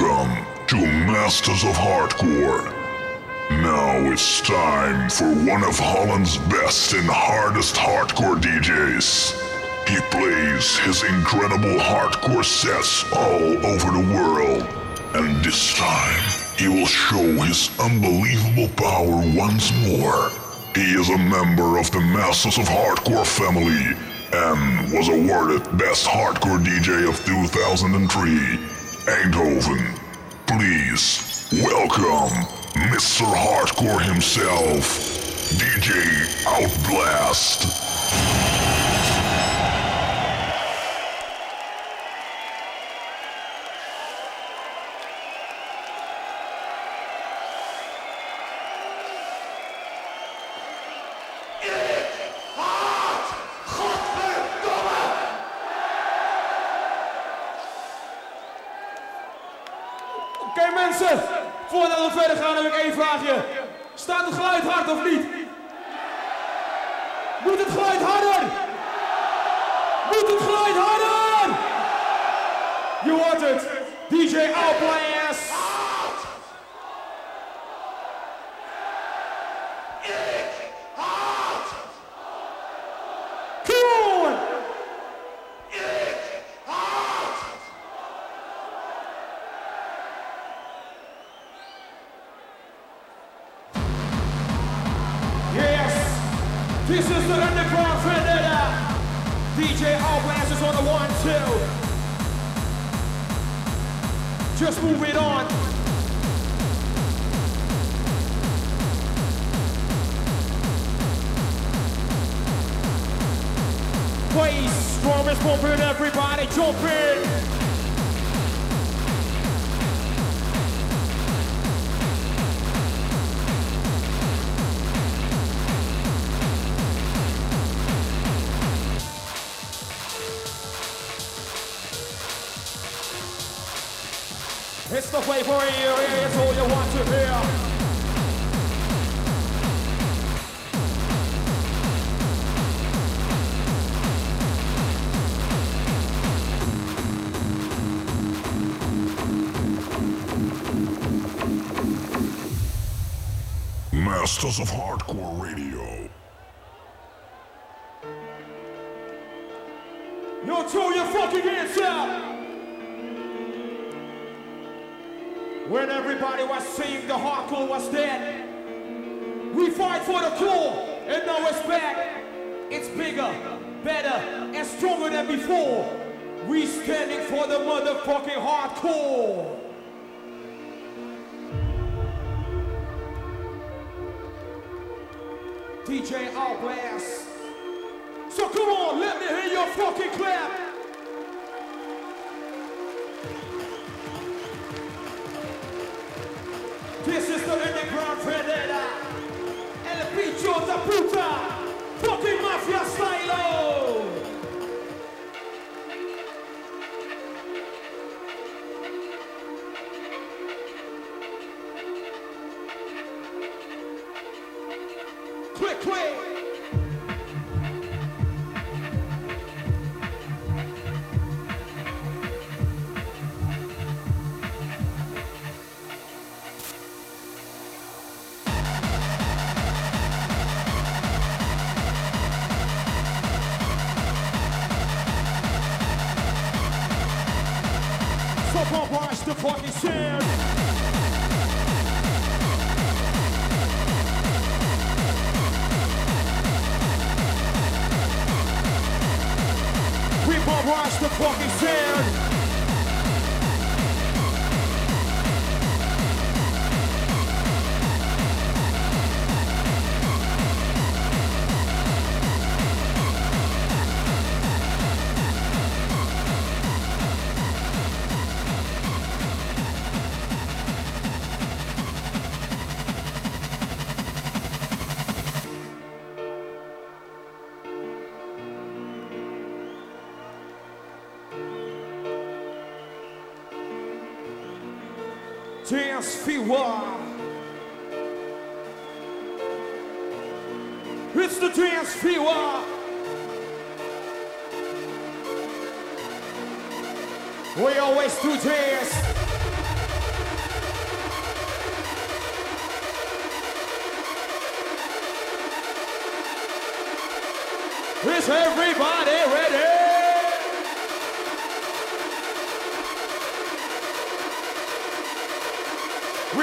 Welcome to Masters of Hardcore. Now it's time for one of Holland's best and hardest hardcore DJs. He plays his incredible hardcore sets all over the world. And this time, he will show his unbelievable power once more. He is a member of the Masters of Hardcore family and was awarded Best Hardcore DJ of 2003, Eindhoven. Please welcome Mr. Hardcore himself, DJ Outblast. On the one, two. Just move it on. Please, strongest pumping, everybody jump in. It's for you, it's all you want to hear. For the core, and now it's back. It's bigger, better, and stronger than before. We standing for the motherfucking hardcore. DJ Outblast. So come on, let me hear your fucking clap. This is the underground vendetta. da puta! Toca em máfia, Dance transfigurar. It's the dance transfigurar. We always do dance. Is everybody ready?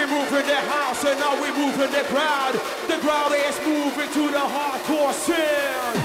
we moving the house and now we moving the crowd. The crowd is moving to the hardcore sound.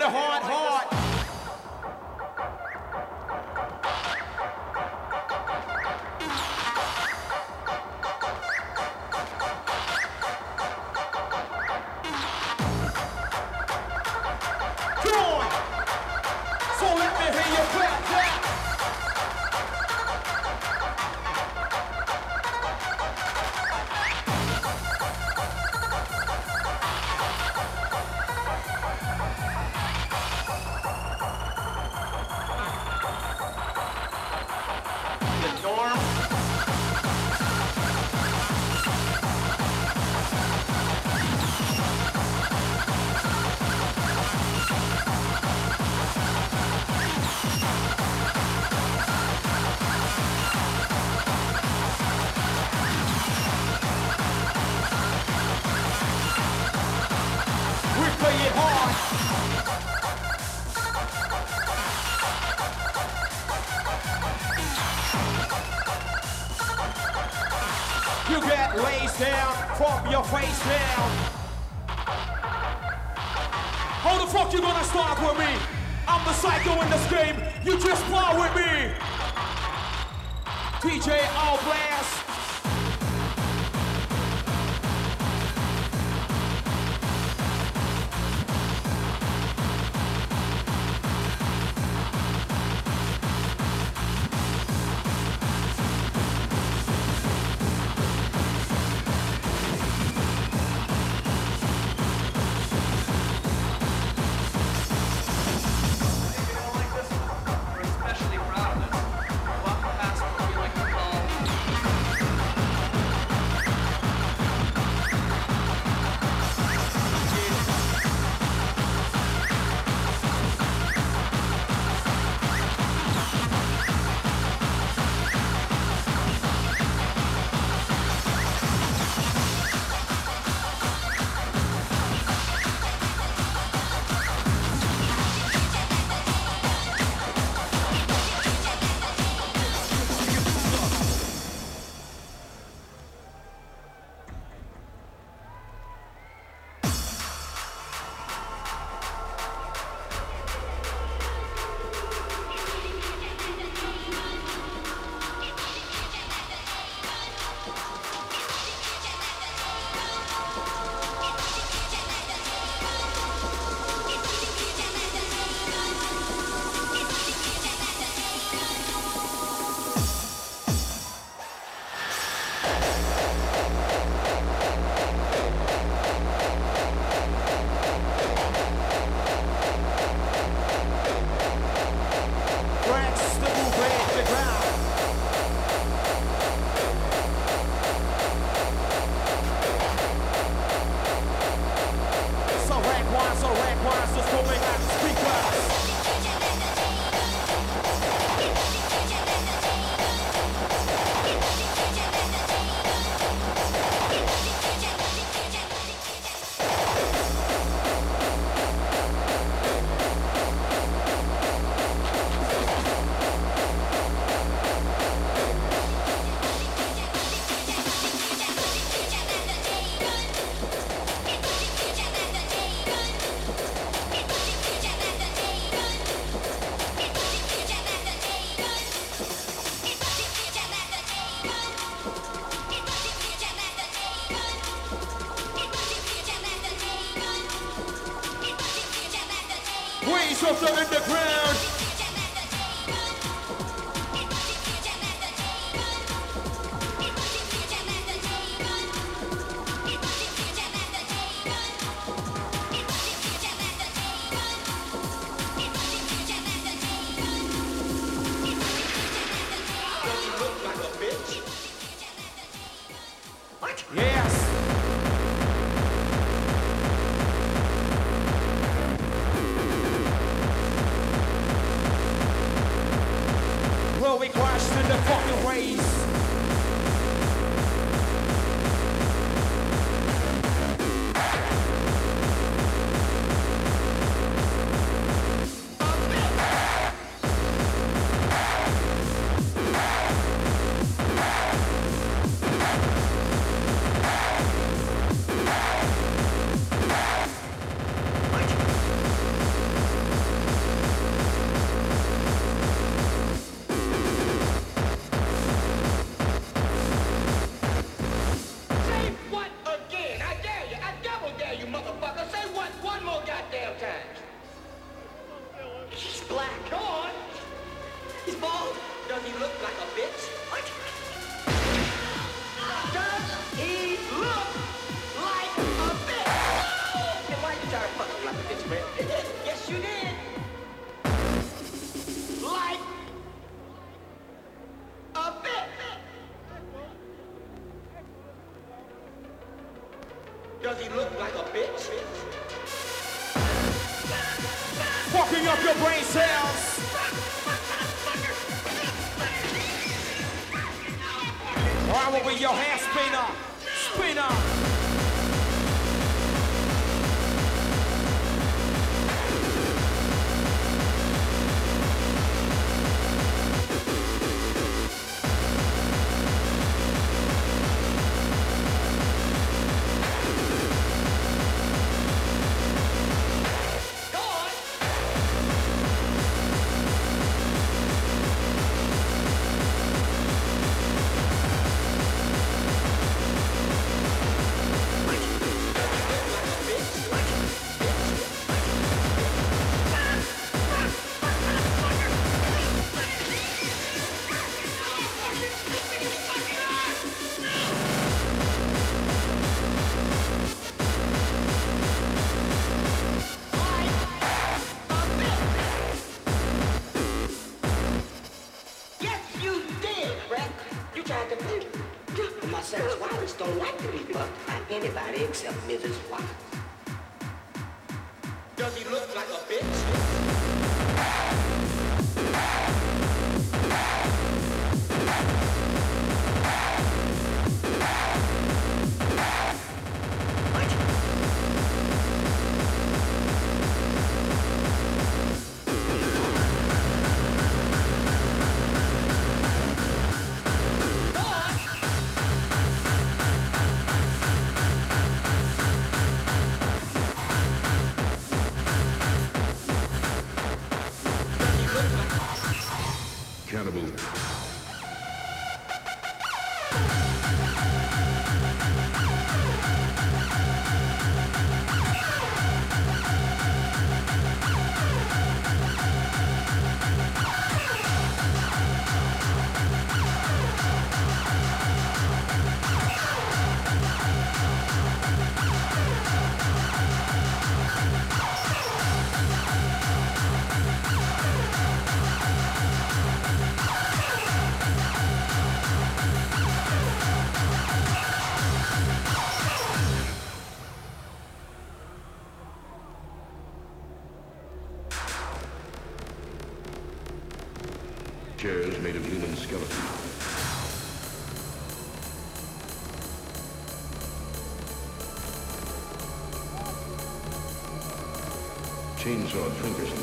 Chainsaw fingers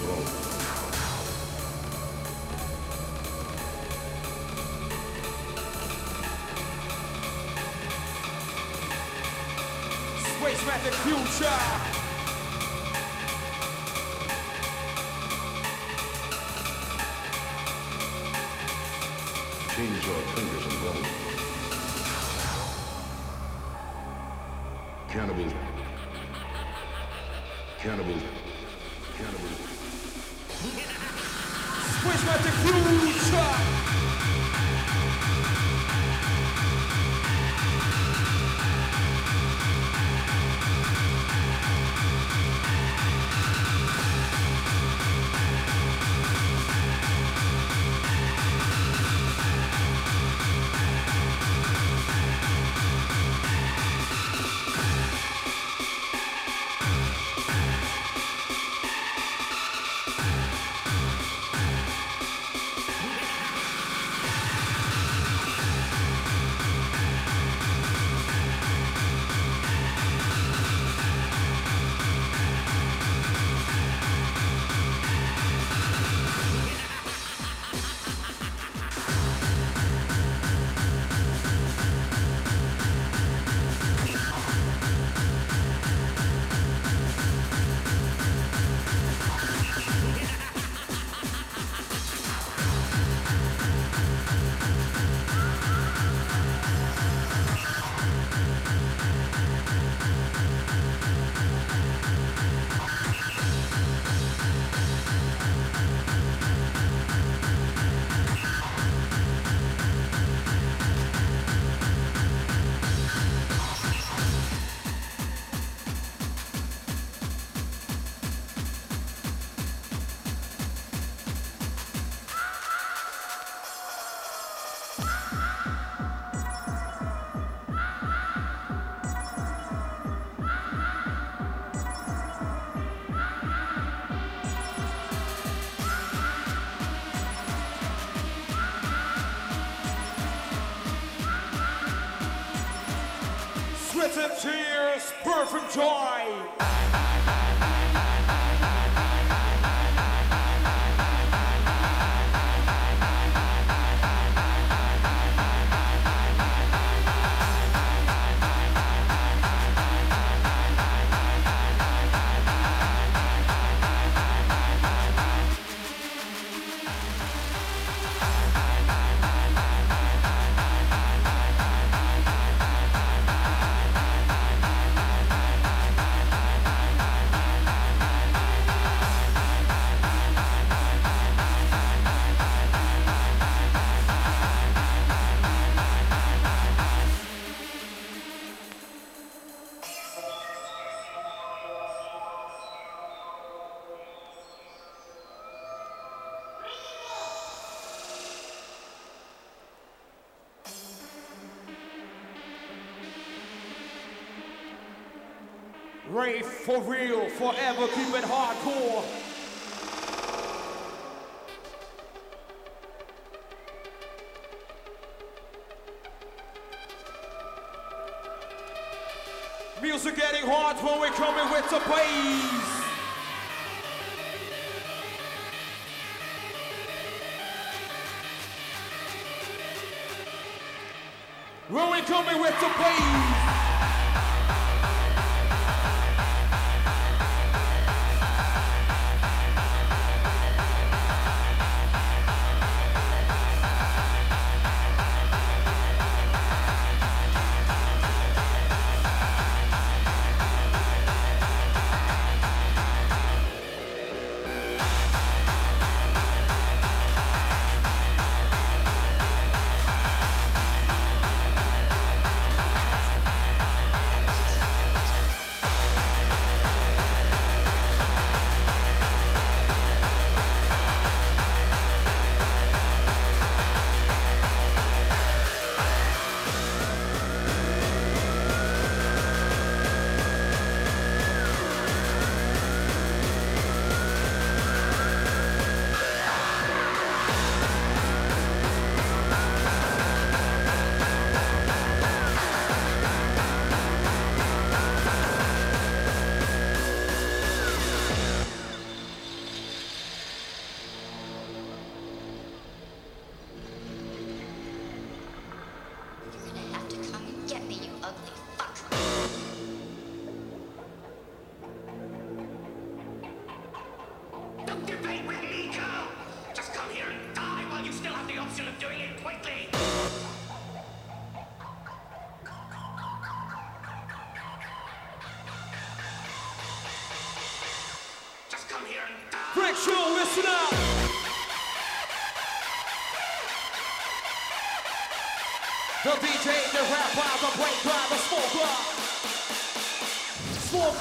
for real, forever, keep it hardcore.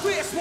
Smoke this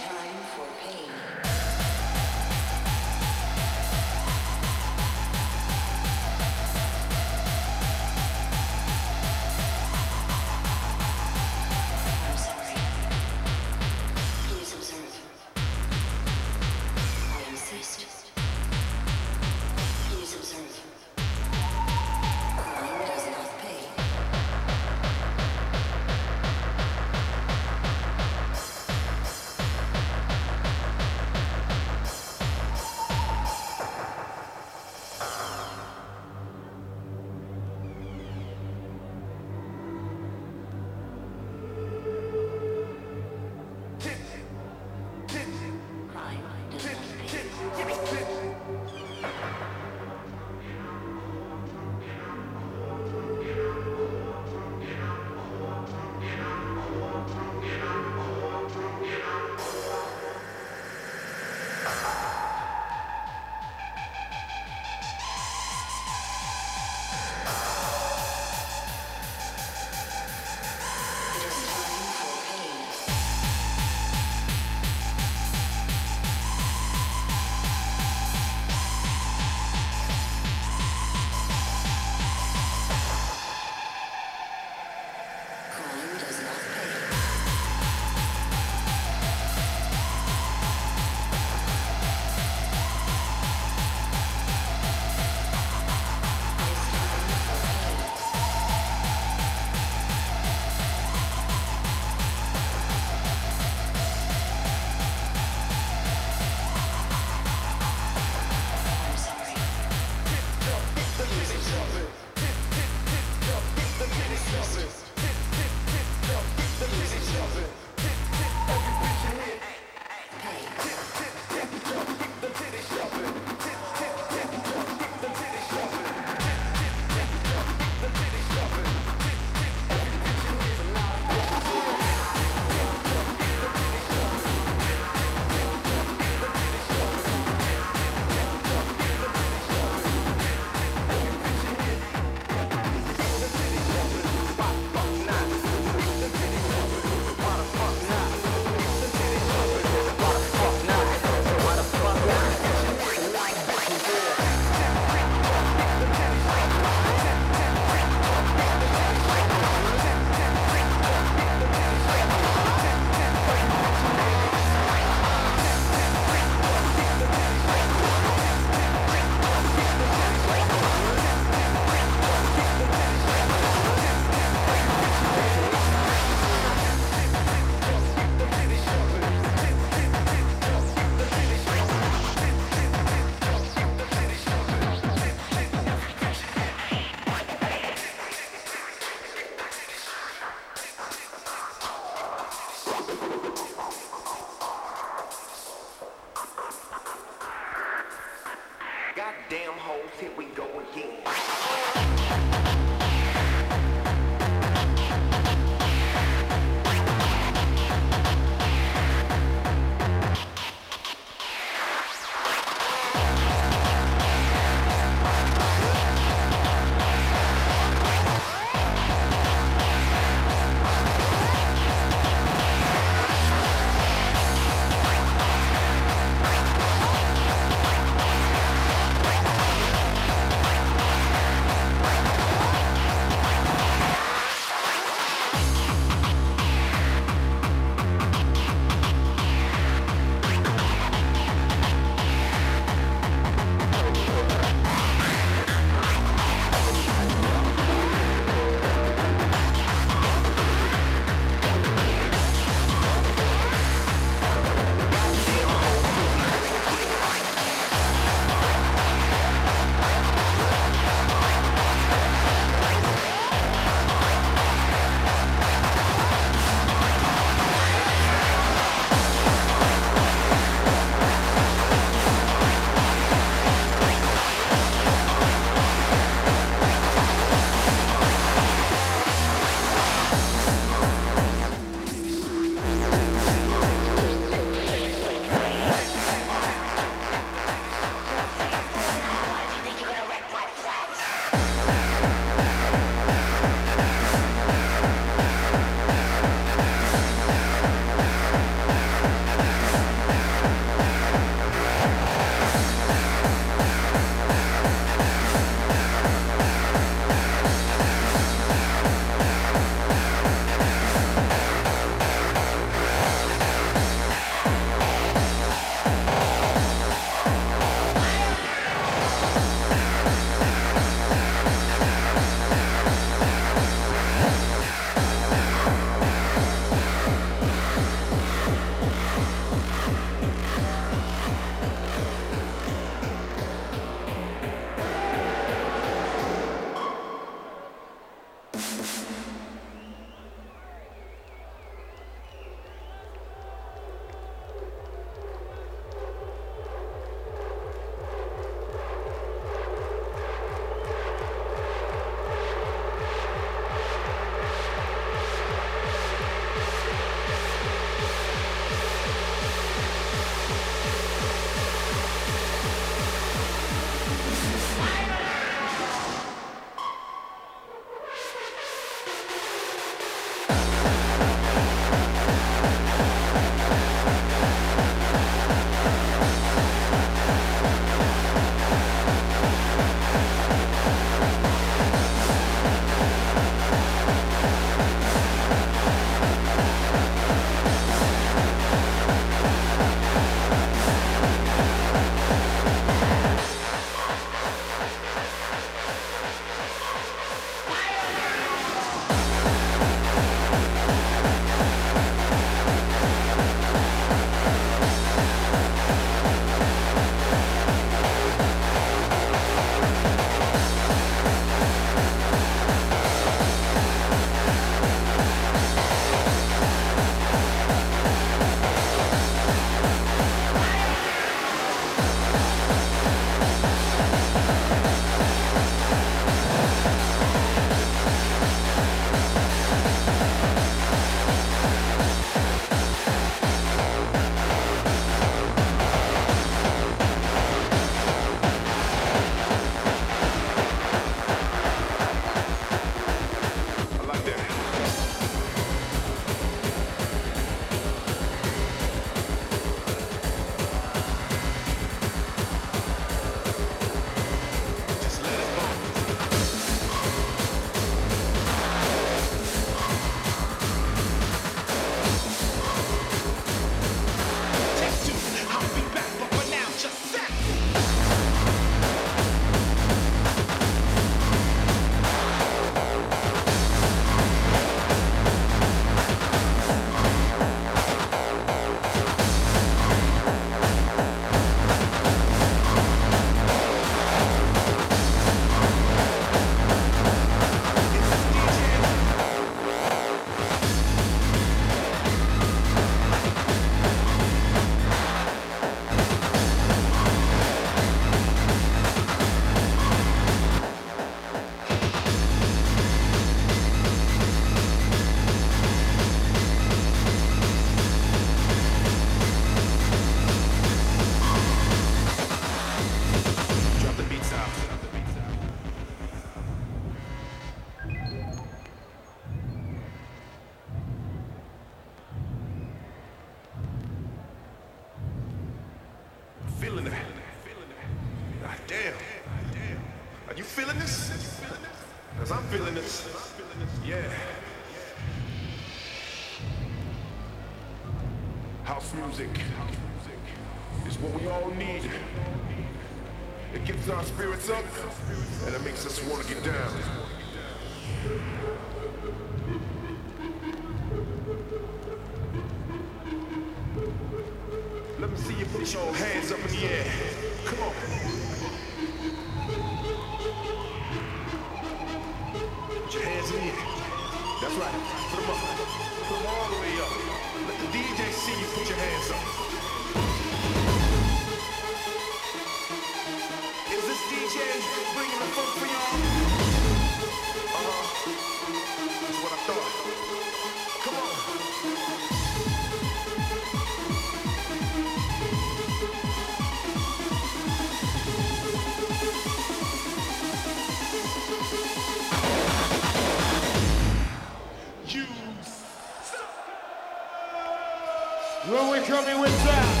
When we're coming with that.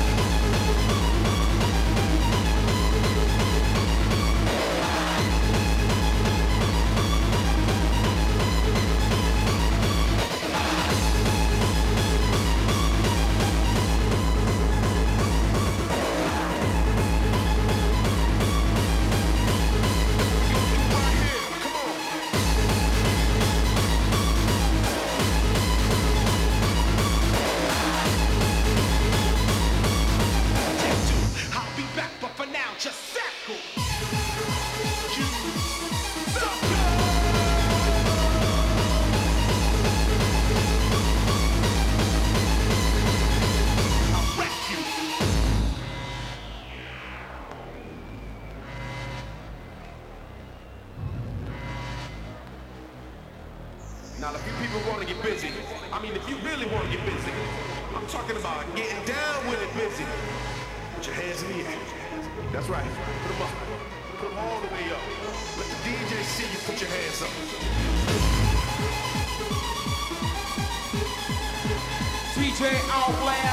DJ Outblast.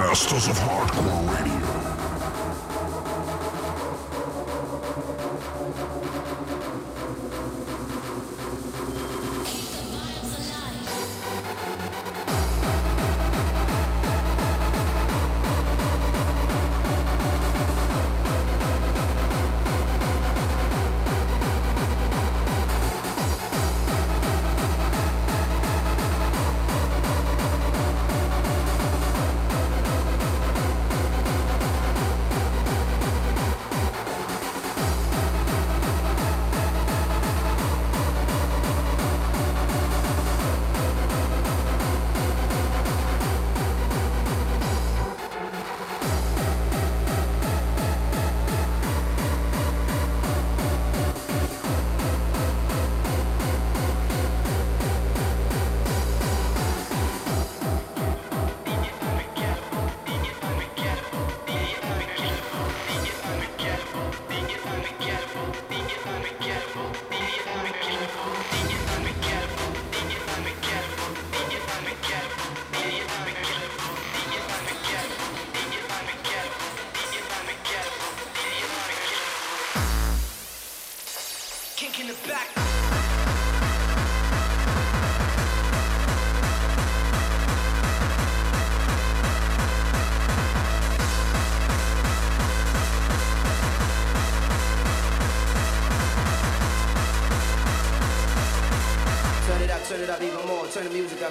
Masters of Hardcore Radio.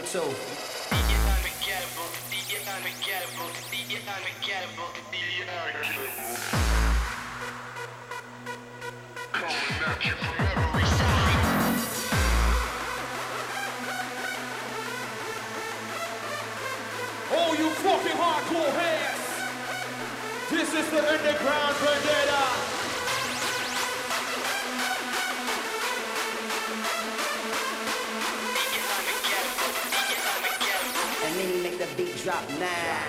So. Oh, you fucking hardcore heads! This is the underground vendetta! Now.